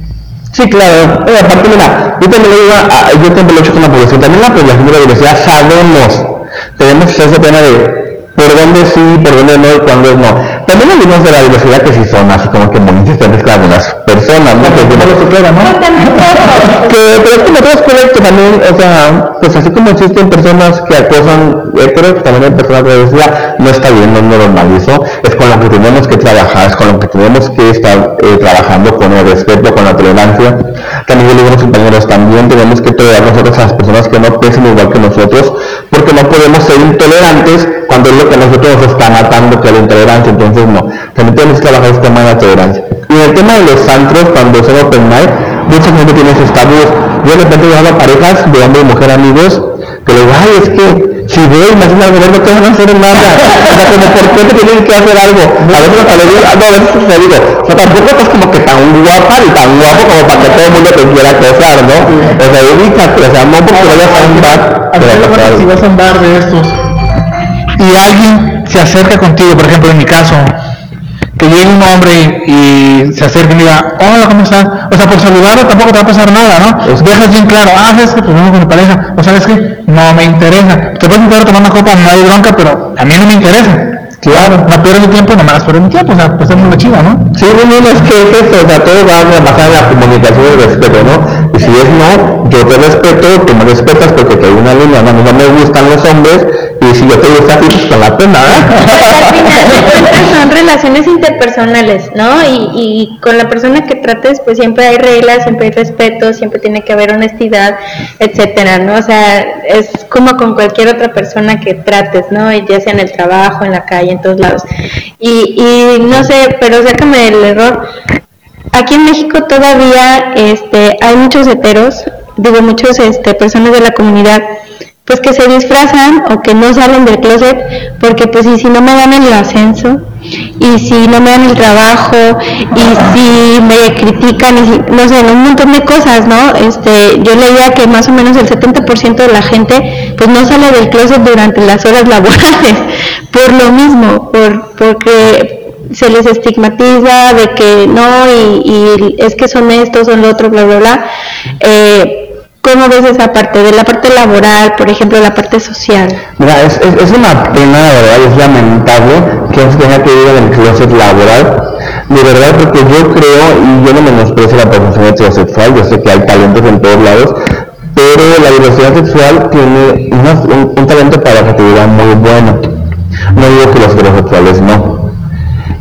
Sí, claro. Eh, aparte, mira, yo también, lo digo, yo también lo he hecho con la población. También la población de la diversidad sabemos, tenemos esa pena de por dónde sí, por dónde no y cuándo no. También hay unos de la diversidad que sí son así como que bonitos también con algunas personas, ¿no? Que no que, pero es que no todo es correcto también, o sea, pues así como existen personas que acosan creo que también hay personas de diversidad, no está bien, no normalizo, es con lo que tenemos que trabajar, es con lo que tenemos que estar eh, trabajando con el respeto, con la tolerancia. También yo digo compañeros, también tenemos que tolerar nosotros a las personas que no piensen igual que nosotros, porque no podemos ser intolerantes cuando es lo que nosotros nos está matando que la intolerancia, entonces no, también tenemos que trabajar este tema de la tolerancia. Y en el tema de los antros, cuando son open night, mucha gente tiene sus tabús. Yo de repente veo a parejas de hombre y mujer amigos que digo, ay, es que si veo y me hacen algo, no te van a hacer nada. O sea, como por qué te tienen que hacer algo. A veces hasta le digo, no, a veces te digo, o sea, tampoco estás como que tan guapa y tan guapo como para que todo el mundo te quiera acosar, ¿no? O sea, ubícate, o sea, no porque vayas a un bar. A si vas a un bar de estos y alguien se acerca contigo, por ejemplo, en mi caso, que llegue un hombre y, se acerque y diga, hola, ¿cómo estás? O sea, por saludarlo tampoco te va a pasar nada, ¿no? Pues dejas bien claro, ah, es que pues con mi pareja, o sabes que no me interesa. Te puedes intentar tomar una copa, no hay bronca, pero a mí no me interesa. Claro, no pierdo mi tiempo, no me hagas perder mi tiempo, o sea, pues es muy chido, ¿no? Sí, no, no, es que es eso, o sea, todo va a basar en la comunicación y el respeto, ¿no? Y si es no, yo te respeto, tú me respetas porque te hay una línea, no, no me gustan los hombres, si yo te gusta pues con la pena, son relaciones interpersonales, ¿no? Y, y con la persona que trates, pues siempre hay reglas, siempre hay respeto, siempre tiene que haber honestidad, etcétera, ¿no? O sea, es como con cualquier otra persona que trates, ¿no? Ya sea en el trabajo, en la calle, en todos lados. Y, y no sé, pero sácame del error. Aquí en México todavía este, hay muchos heteros, digo, muchos este, personas de la comunidad pues que se disfrazan o que no salen del closet porque pues y si no me dan el ascenso y si no me dan el trabajo y si me critican y no sé, un montón de cosas, ¿no? Este, yo leía que más o menos el 70% de la gente pues no sale del closet durante las horas laborales por lo mismo, por porque se les estigmatiza de que no y, y es que son estos, son lo otro, bla, bla, bla. Eh, ¿Cómo ves esa parte? De la parte laboral, por ejemplo, la parte social. Mira, es, es, una pena, de verdad, es lamentable que se tenga que ir en el closet laboral. De verdad, porque yo creo, y yo no menosprecio la profesión heterosexual, yo sé que hay talentos en todos lados, pero la diversidad sexual tiene un, talento para la actividad muy bueno. No digo que los heterosexuales no.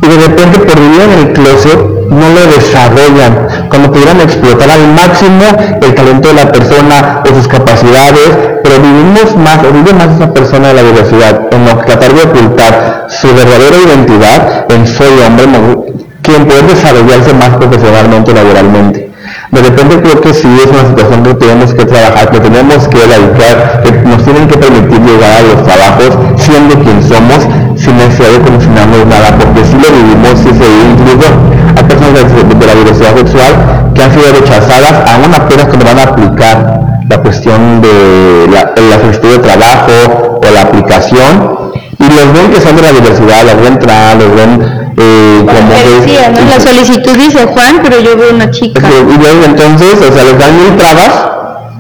Y de repente, por vivir en el closet, no lo desarrollan, cuando pudieran explotar al máximo el talento de la persona o sus capacidades, pero vivimos más, o vive más esa persona de la diversidad, en tratar de ocultar su verdadera identidad en soy hombre, quien puede desarrollarse más profesionalmente laboralmente. De repente creo que sí es una situación que tenemos que trabajar, que tenemos que erradicar, que nos tienen que permitir llegar a los trabajos siendo quien somos, sin necesidad de condicionarnos nada, porque si lo vivimos, si se incluso personas de, la diversidad sexual que han sido rechazadas, aún apenas cuando van a aplicar la cuestión de la, la solicitud de trabajo o la aplicación, y los ven que son de la diversidad, los ven trans, los ven eh, como decía, ¿no? La solicitud dice Juan, pero yo veo una chica. Y entonces, o sea, les dan mil trabas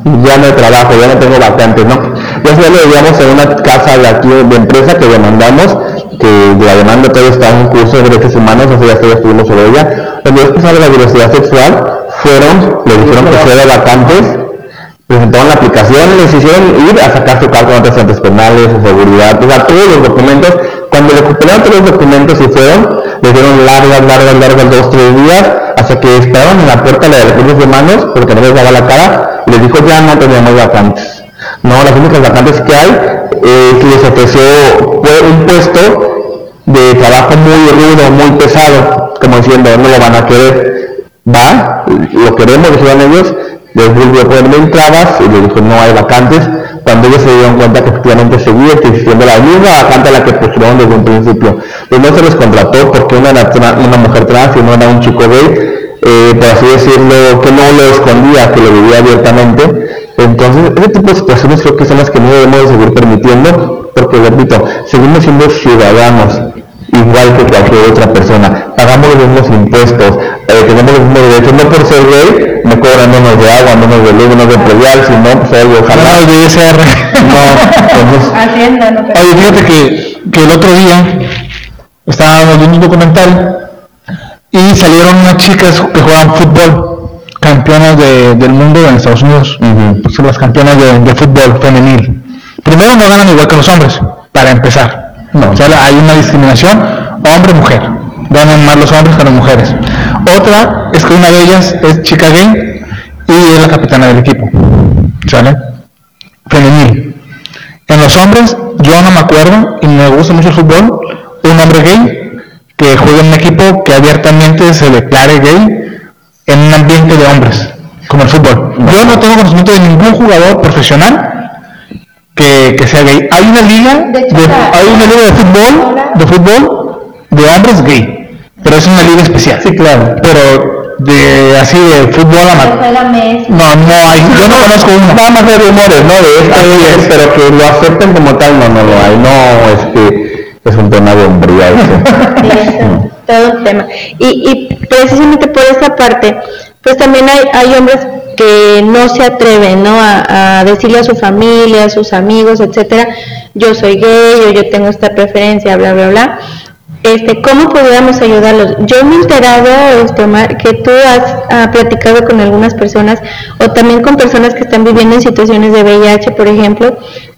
y ya no hay trabajo, ya no tengo vacantes, ¿no? Ya se lo digamos en una casa de aquí de empresa que demandamos que la demanda todavía está en un curso de derechos humanos, así ya estuvimos sobre ella. Cuando es de la diversidad sexual, fueron, le dijeron que fuera vacantes, presentaron la aplicación, les hicieron ir a sacar su carta de antecedentes penales, su seguridad, o sea, todos los documentos. Cuando recuperaron todos los documentos y fueron, le dieron largas, largas, largas, dos, tres días, hasta que esperaron en la puerta de recursos humanos, porque no les daba la cara, y les dijo ya no teníamos vacantes. No, las únicas vacantes que hay es que les ofreció un puesto de trabajo muy rudo, muy pesado, como diciendo, no lo van a querer. Va, lo queremos, dijeron ellos, les volvió a trabas y les dijo, no hay vacantes, cuando ellos se dieron cuenta que efectivamente seguía existiendo la misma vacante a la que postularon desde un principio. Pues no se les contrató porque una una mujer trans y no era un chico gay, eh, por así decirlo, que no lo escondía, que lo vivía abiertamente. Entonces, ese tipo de situaciones creo que son las que no debemos seguir permitiendo, porque, repito, seguimos siendo ciudadanos, igual que cualquier otra persona. Pagamos los mismos impuestos, eh, tenemos los mismos derechos, no por ser gay, me cobran menos de agua, menos de luz, menos de predial, sino pues algo, ojalá. No, de ISR. No, entonces, Hacienda, no te- Oye, fíjate que, que el otro día estábamos viendo un documental y salieron unas chicas que juegan fútbol, campeonas de- del mundo en Estados Unidos. Son las campeonas de, de fútbol femenil. Primero no ganan igual que los hombres, para empezar. No. O sea, hay una discriminación hombre-mujer. Ganan más los hombres que las mujeres. Otra es que una de ellas es chica gay y es la capitana del equipo. ¿Sale? Femenil. En los hombres, yo no me acuerdo, y me gusta mucho el fútbol, un hombre gay que juega en un equipo que abiertamente se declare gay en un ambiente de hombres, como el fútbol. Yo no tengo conocimiento de ningún jugador profesional que, que sea gay. Hay una liga, De hecho, de- hay una liga de fútbol, de fútbol de hombres gay, pero es una liga especial. Sí, claro. Pero de así de fútbol amateur. No, no hay, yo no conozco nada más de rumores, ¿no? De esto, Así es. pero que lo acepten como tal, no, no lo hay. No, es que es un tema de hombría. Sí, es todo un tema. Y, y precisamente por esta parte, pues también hay, hay hombres que no se atreven, ¿no? A, a decirle a su familia, a sus amigos, etcétera, yo soy gay o yo tengo esta preferencia, bla, bla, bla. Este, ¿Cómo podríamos ayudarlos? Yo me he enterado, este, Omar, que tú has ah, platicado con algunas personas o también con personas que están viviendo en situaciones de VIH, por ejemplo,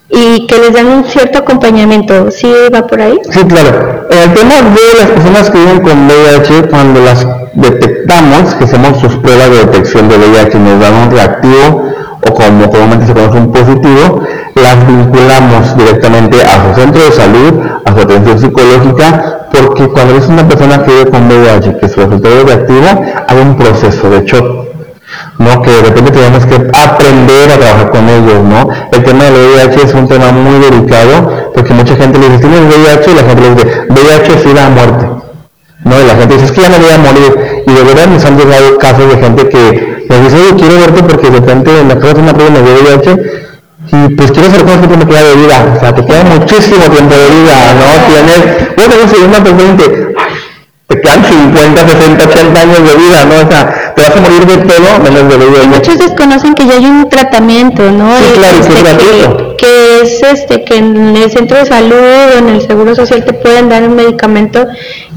y que les dan un cierto acompañamiento. ¿Sí va por ahí? Sí, claro. El tema de las personas que viven con VIH, cuando las detectamos, que hacemos sus pruebas de detección de VIH y nos dan un reactivo o como comúnmente se conoce un positivo, las vinculamos directamente a su centro de salud, a su atención psicológica, porque cuando es una persona que vive con VIH, que su resultado es reactivo, hay un proceso de shock. ¿No? que de repente tenemos que aprender a trabajar con ellos, ¿no? El tema del VIH es un tema muy delicado, porque mucha gente le dice, tienes VIH, y la gente le dice, VIH es ir a muerte, ¿no? Y la gente dice, es que ya me voy a morir, y de verdad nos han llegado casos de gente que nos dice, oye, quiero verte porque de repente me acabo de hacer una prueba de VIH, y pues quiero saber cuánto tiempo me queda de vida, o sea, te queda muchísimo tiempo de vida, ¿no? Tienes, bueno, si una persona te quedan 50, 60, 80 años de vida, ¿no? O sea, te vas a morir de todo menos de VIH. Muchos desconocen que ya hay un tratamiento, ¿no? Sí, Y, claro, que este, que, que es este que en el centro de salud o en el seguro social te pueden dar un medicamento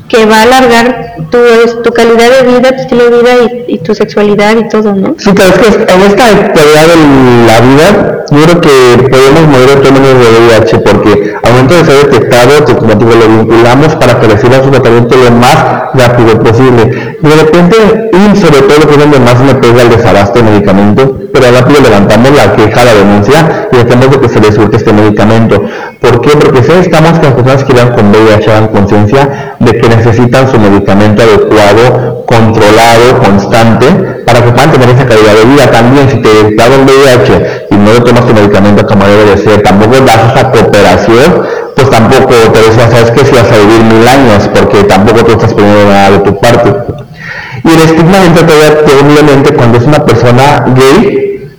que va a alargar tu, tu calidad de vida, tu estilo de vida y, y tu sexualidad y todo, ¿no? Sí, pero es que en esta actualidad de la vida, yo creo que podemos morir autónomos de VIH porque al momento de ser detectado, te- como digo, lo vinculamos para que reciba su tratamiento lo más rápido posible. De repente, y sobre todo que es donde más me pega el desabasto de medicamento, pero rápido levantamos la queja, la denuncia y tratamos de que se les surte este medicamento. ¿Por qué? Porque si estamos que las personas que vivan con VIH hagan conciencia de que necesitan su medicamento adecuado, controlado, constante, para que puedan tener esa calidad de vida. También, si te detectaron VIH y no tomas tu medicamento como debe de ser, tampoco das esa cooperación, pues tampoco te decía, sabes que si vas a vivir mil años, porque tampoco tú estás poniendo nada de tu parte. Y el estigma entra todavía terriblemente cuando es una persona gay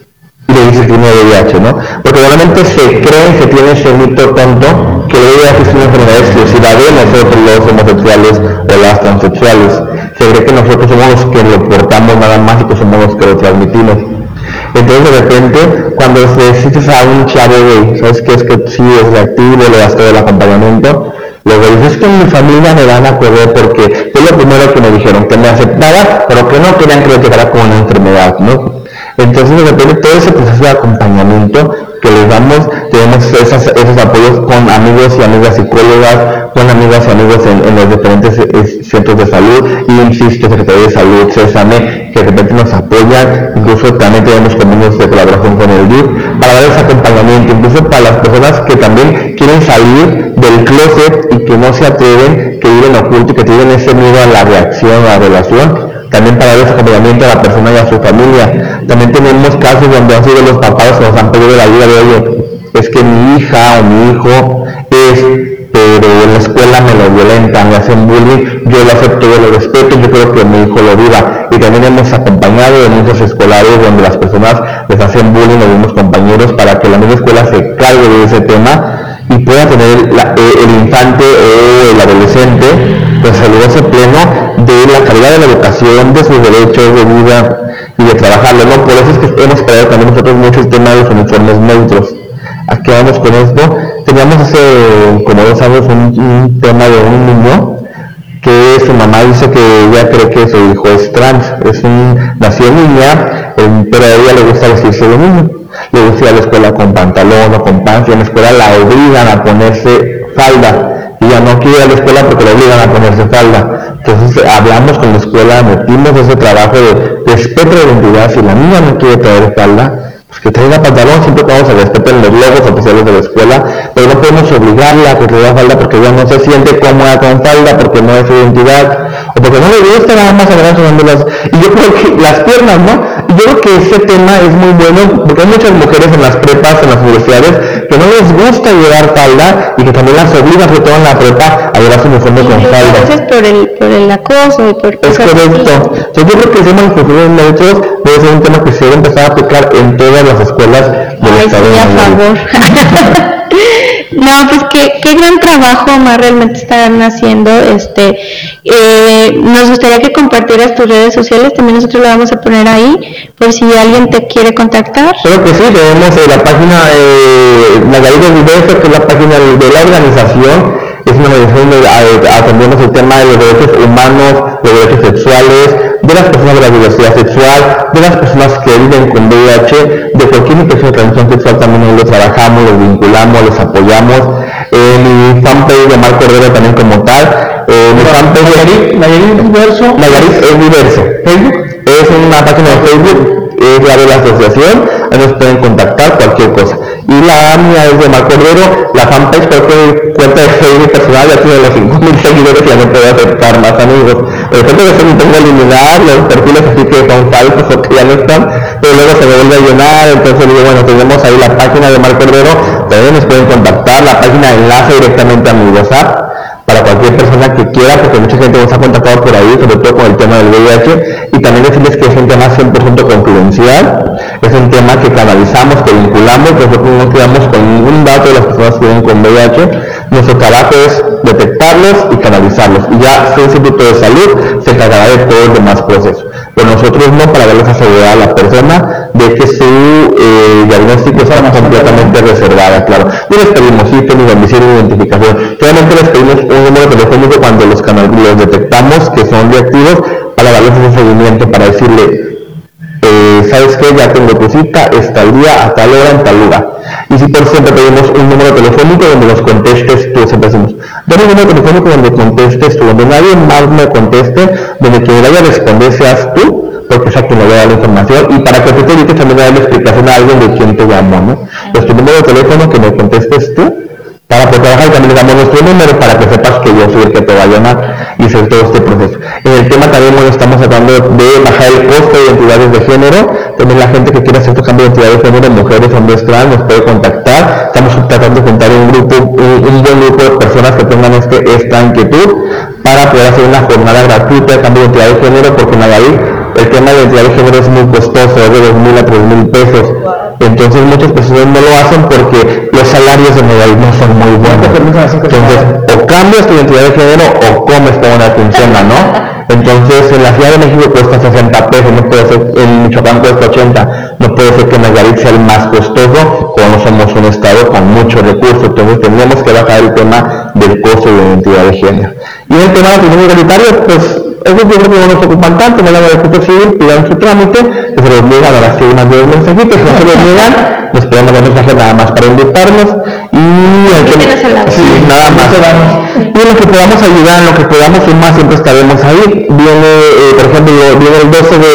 y le dice que tiene VIH, ¿no? Porque realmente se cree, se tiene ese mito tonto que el VIH es una enfermedad exclusiva de nosotros los homosexuales o las transexuales. Se cree que nosotros somos los que lo portamos nada más y que somos los que lo transmitimos. Entonces de repente, cuando se dices a un chavo gay, ¿sabes qué? Es que sí es reactivo, le das todo el acompañamiento, Luego dices, es que en mi familia me van a correr porque fue lo primero que me dijeron, que me aceptara, pero que no querían que lo llegara como una enfermedad, ¿no? Entonces de repente todo ese proceso de acompañamiento que les damos, tenemos esos apoyos con amigos y amigas psicólogas, con amigos y amigos en, los diferentes eh, centros de salud, y insisto, Secretaría de Salud, CESAME, que de repente nos apoyan, incluso también tenemos convenios de colaboración con el DIF, para dar ese acompañamiento, incluso para las personas que también quieren salir del closet y que no se atreven, que viven oculto y que tienen ese miedo a la reacción, a la relación, también para dar acompañamiento a la persona y a su familia. También tenemos casos donde han sido los papás que nos han pedido la ayuda de, oye, es que mi hija o mi hijo es, pero en la escuela me lo violentan, me hacen bullying, yo lo acepto, yo lo respeto, yo creo que mi hijo lo viva. Y también hemos acompañado en muchos escolares donde las personas les hacen bullying a algunos compañeros para que la misma escuela se cargue de ese tema y pueda tener la- eh, el infante o el adolescente pues el pleno de la calidad de la educación de sus derechos de vida y de trabajarlo, ¿no? Por eso es que hemos creado también nosotros mucho el tema de los uniformes neutros. Aquí vamos con esto. Teníamos hace como dos años un, tema de un niño que su mamá dice que ella cree que su hijo es trans, es un, nació niña, pero a ella le gusta vestirse de niño. Le gusta ir a la escuela con pantalón o con pants, y en la escuela la obligan a ponerse falda ya no quiere ir a la escuela porque le obligan a ponerse falda. Entonces hablamos con la escuela, metimos ese trabajo de respeto de identidad. Si la niña no quiere traer falda, pues que traiga pantalón, siempre vamos a respetar los logos oficiales de la escuela, pero no podemos obligarla a que traiga falda porque ella no se siente cómoda con falda, porque no es su identidad, o porque no le gusta nada más agarrar las... Y yo creo que las piernas, ¿no? Yo creo que ese tema es muy bueno, porque hay muchas mujeres en las prepas, en las universidades, que no les gusta llevar falda y que también las obliga, sobre todo en la prepa, a llevar su uniforme con falda. Entonces por el, por el acoso y por Es correcto. yo creo que el tema de los derechos debe ser un tema que se debe empezar a aplicar en todas las escuelas del Ay, Estado. Sí, a favor. No, pues qué, qué gran trabajo más realmente están haciendo. Este, eh, nos gustaría que compartieras tus redes sociales, también nosotros lo vamos a poner ahí, por si alguien te quiere contactar. Creo que sí, tenemos la página eh, Margarita Universo, que es la página de la organización, es una organización eh, atendemos el tema de los derechos humanos, los derechos sexuales, de las personas de la diversidad sexual, de las personas que viven con VIH, de cualquier infección de transmisión sexual también lo trabajamos, los vinculamos, los apoyamos. Eh, mi fanpage de Marco Herrera también como tal. Eh, mi fanpage Nayarit, Nayarit Universo. Nayarit es Universo. Facebook. Es una página de Facebook, es la de la asociación, ahí nos pueden contactar cualquier cosa. Y la mía es de Marco Herrero, la fanpage creo que cuenta de Facebook personal ya tiene los 5.000 seguidores y ya no puedo aceptar más amigos. De repente que se tengo eliminar los perfiles así que son falsos o que ya no están, pero luego se me vuelve a llenar, entonces digo, bueno, tenemos ahí la página de Marco Herrero, también nos pueden contactar, la página enlaza directamente a mi WhatsApp para cualquier persona que quiera, porque mucha gente nos ha contactado por ahí, sobre todo con el tema del VIH, y también decirles que es un tema 100% confidencial, es un tema que canalizamos, que vinculamos, nosotros no quedamos con ningún dato de las personas que viven con VIH, nuestro trabajo es detectarlos y canalizarlos, y ya el Instituto de Salud se encargará de todo el demás proceso, pero nosotros no para darles asegurar a la persona de que su eh, diagnóstico está completamente reservada, claro. No les pedimos ni domicilio identificación, solamente les pedimos un número telefónico cuando los, los detectamos que son reactivos para darles ese seguimiento, para decirle, eh, ¿sabes qué? Ya tengo tu cita, está el día, a tal hora, en tal lugar. Y si por siempre pedimos un número telefónico donde nos contestes tú, siempre decimos, dame un número telefónico donde contestes tú, donde nadie más me conteste, donde quien vaya a responder seas tú, porque es a quien le voy a dar la información, y para que tú te evites también dar la explicación a alguien de quién te llamó, ¿no? Pues tu número de teléfono que me contestes tú, para poder trabajar y también le damos nuestro número para que sepas que yo soy el que te va a llamar y hacer todo este proceso. En el tema también bueno, estamos tratando de bajar el costo de identidades de género, también la gente que quiera hacer tu cambio de identidad de género, mujeres, hombres trans, nos puede contactar, estamos tratando de juntar un grupo, un, un buen grupo de personas que tengan este, esta inquietud para poder hacer una jornada gratuita de cambio de identidad de género, porque en Nayarit el tema de identidad de género es muy costoso, es de 2.000 a 3.000 pesos. Entonces muchas personas no lo hacen porque los salarios en Nayarit no son muy buenos. Entonces, o cambias tu identidad de género o comes como una quincena, ¿no? Entonces, en la Ciudad de México cuesta 60 pesos, no puede ser, en Michoacán cuesta 80, no puede ser que Nayarit sea el más costoso, cuando somos un estado con muchos recursos, entonces tendríamos que bajar el tema del costo de identidad de género. Y en el tema de matrimonio igualitario, pues esos yo creo que no nos ocupan tanto, no la registro civil, pidan su trámite, que se los niegan a las que unas 10 mensajitos, no se los niegan, les pueden mandar mensaje nada más para invitarnos y el que, sí, nada más. Y lo que podamos ayudar, en lo que podamos sumar, siempre estaremos ahí. Viene, eh, por ejemplo, viene el 12 de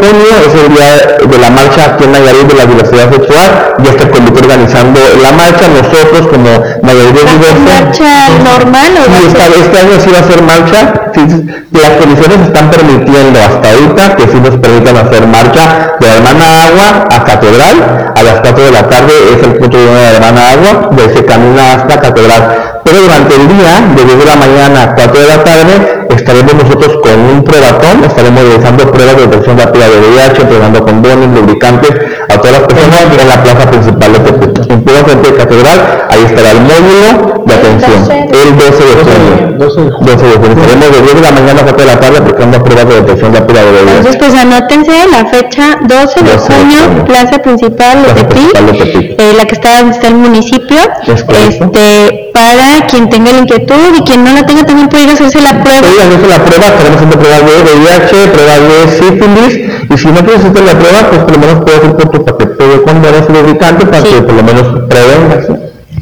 junio, es el día de la marcha aquí en Nayarit de la diversidad sexual, ya está el comité organizando la marcha, nosotros como Nayarit diversa. marcha normal o Sí, esta- este año sí va a ser marcha, sí, sí, las condiciones están permitiendo hasta ahorita que sí nos permitan hacer marcha de la hermana agua a catedral, a las 4 de la tarde es el punto de la hermana agua, de se camina hasta catedral. Pero durante el día, de 10 de la mañana a 4 de la tarde, estaremos nosotros con un probatón, estaremos realizando pruebas de detección rápida de VIH, probando condones, lubricantes, a todas las personas en la plaza principal de Tepic. En frente de catedral, ahí estará el módulo de atención, el 12 de junio. 12 de junio. Estaremos de 10 de la mañana a 4 de la tarde aplicando pruebas de detección rápida de VIH. Entonces, pues anótense la fecha 12 de junio, plaza principal de Tepic, eh, la que está donde está el municipio. Este, para quien tenga la inquietud y quien no la tenga también puede ir a hacerse la prueba. Puede hacerse la prueba, estaremos haciendo pruebas de VIH, pruebas de sífilis, y si no quieres hacer la prueba, pues por lo menos puedes ir por tu paquete de condones lubricante para que por lo menos prevengas.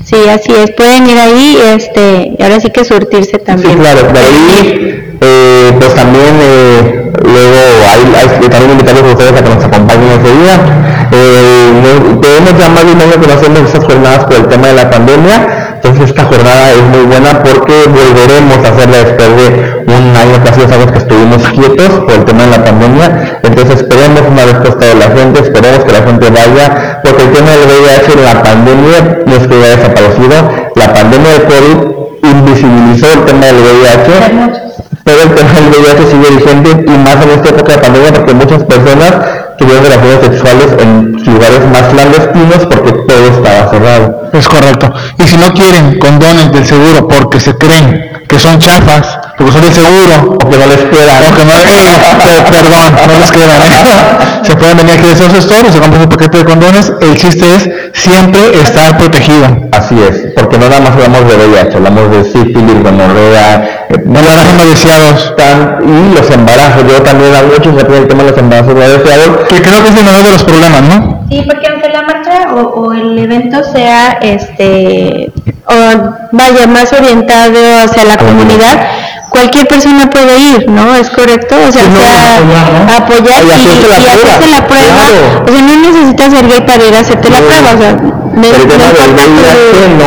Sí, así es, pueden ir ahí, este, y ahora sí que surtirse también. Sí, claro, de ahí, eh, pues también, eh, luego hay, hay, también invitarlos a ustedes a que nos acompañen ese día. Eh, tenemos ya más de un año que no hacemos esas jornadas por el tema de la pandemia, entonces esta jornada es muy buena porque volveremos a hacerla después de un año, casi dos años que estuvimos quietos por el tema de la pandemia. Entonces esperemos una respuesta de la gente, esperemos que la gente vaya, porque el tema del VIH en la pandemia no es que haya desaparecido. La pandemia de COVID invisibilizó el tema del VIH pero el tema del VIH sigue vigente y más en esta época de pandemia porque muchas personas tuvieron relaciones sexuales en lugares más clandestinos porque todo estaba cerrado. Es correcto. Si no quieren condones del seguro porque se creen que son chafas, porque son del seguro, o que no les quedan, o que no, eh, perdón, no les quedan, ¿eh? se pueden venir aquí de esos stores, se compran un paquete de condones, el chiste es siempre estar protegido. Así es, porque no nada más hablamos de VIH, hablamos de sífilis, gonorrea, eh, embarazos no deseados. y los embarazos, yo también hablo mucho sobre el tema de los embarazos no deseados. Que creo que es uno de los problemas, ¿no? Sí, porque aunque la marcha o, el evento sea, este, o vaya más orientado hacia la comunidad, cualquier persona puede ir, ¿no? Es correcto, o sea, apoyar, y, hacerse la prueba, o sea, no necesitas ser gay para ir a hacerte la prueba, o sea, no,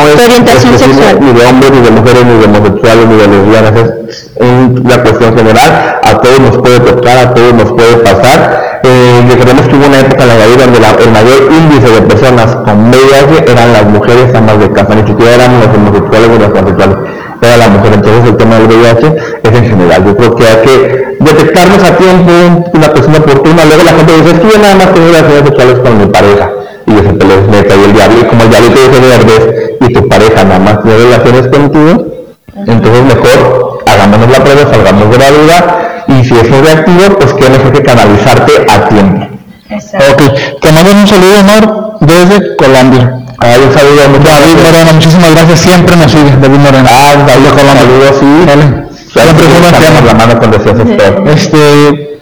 es orientación sexual. Ni de hombres, ni de mujeres, ni de homosexuales, ni de lesbianas, es una cuestión general, a todos nos puede tocar, a todos nos puede pasar, eh, recordemos que hubo una época en la vida donde el mayor índice de personas con VIH eran las mujeres amas de casa, ni siquiera eran los homosexuales o los transexuales, era la mujer. Entonces el tema del VIH es en general. Yo creo que hay que detectarnos a tiempo, una persona oportuna. Luego la gente dice, es que yo nada más tengo relaciones sexuales con mi pareja. Y yo siempre les meto y el diablo, como el diablo te dice verdes y tu pareja nada más tiene relaciones contigo, entonces mejor hagámonos la prueba, salgamos de la duda y si es reactivo, pues qué mejor que canalizarte a tiempo. Exacto. Ok, te mando un saludo, Omar, desde Colombia. Ay, un saludo a David Moreno, muchísimas gracias, siempre nos sigue, David Moreno. Ah, David Colombia. Saludos, sí. Dale. Siempre es la mano con deseos Este,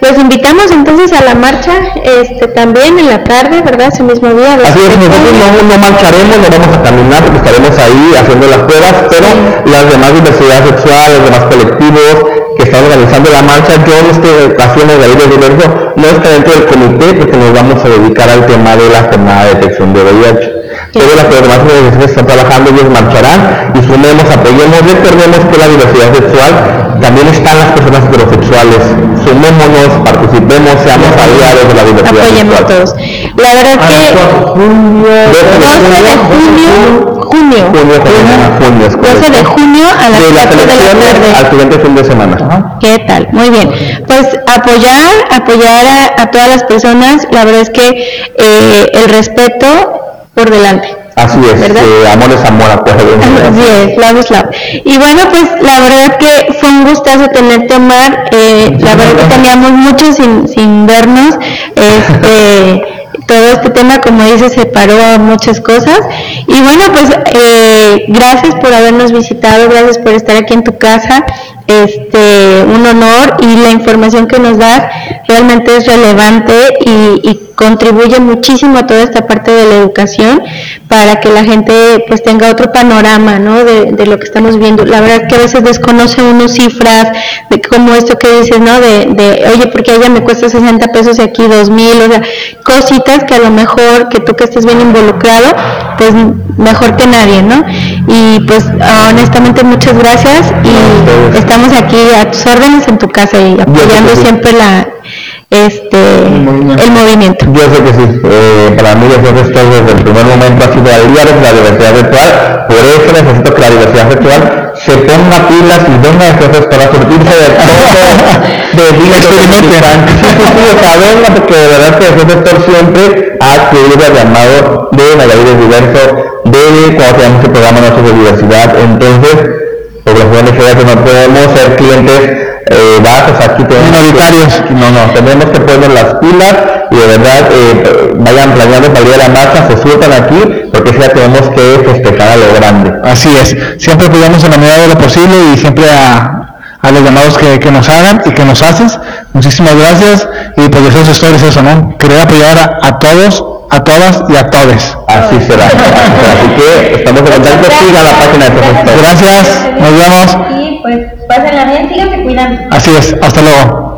pues los invitamos entonces a la marcha este, también en la tarde, ¿verdad? Ese mismo día. Así es, nosotros no, no, marcharemos, no vamos a caminar porque estaremos ahí haciendo las pruebas, pero las demás diversidad sexual, los demás colectivos que están organizando la marcha, yo en esta ocasión de David Diverso no estaré dentro del comité porque nos vamos a dedicar al tema de la jornada de detección de VIH. Todas las demás organizaciones están trabajando, ellos marcharán y sumemos, apoyemos, recordemos que la diversidad sexual también están las personas heterosexuales. Sumémonos, participemos, seamos aliados de la diversidad Apoyemos sexual. todos. La verdad que 12 de junio, junio, junio, 12 de junio a las de 4 de la tarde. Al siguiente fin de semana. ¿Qué tal? Muy bien. Pues apoyar, apoyar a, a todas las personas. La verdad es que eh, el respeto por delante. Así es, eh, amor es amor, Así es, love is love. Y bueno, pues la verdad que fue un gustazo tenerte, Omar. Eh, la verdad que teníamos mucho sin, sin vernos. Este, todo este tema, como dices, separó muchas cosas. Y bueno, pues eh, gracias por habernos visitado, gracias por estar aquí en tu casa. Este, un honor y la información que nos das realmente es relevante y, y contribuye muchísimo a toda esta parte de la educación para que la gente pues tenga otro panorama ¿no? de, de lo que estamos viendo. La verdad que a veces desconoce uno cifras de como esto que dices, ¿no? De, de oye, porque a ella me cuesta 60 pesos y aquí 2000, o sea, cositas que a lo mejor que tú que estés bien involucrado, pues mejor que nadie, ¿no? Y pues honestamente muchas gracias y estamos aquí a tus órdenes en tu casa y apoyando siempre la este el movimiento. Yo sé que sí, eh, para mí eso esto desde el primer momento ha sido aliar la diversidad virtual, por eso necesito que la diversidad virtual se ponga pilas y venga entonces para surtirse de todo, de experimentantes. Sí, sí, sí, o sea, venga, porque de verdad que ese sector siempre ha acudido al llamado de Nayarit Diverso, de cuando tenemos el programa nuestro de diversidad, entonces, por que no podemos ser clientes eh, aquí tenemos minoritarios. no, no, tenemos que poner las pilas y de verdad eh, vayan planeando para ir a la marcha, se sueltan aquí, porque ya tenemos que festejar a lo grande. Así es, siempre apoyamos en la medida de lo posible y siempre a, a los llamados que, que, nos hagan y que nos haces. Muchísimas gracias y pues eso es eso, ¿no? Querer apoyar a, a todos a todas y a todos. Así será. Así que estamos en contacto, sigan la página de Gracias, nos vemos. Pues pásenla bien, síganse cuidando. Así es, hasta luego.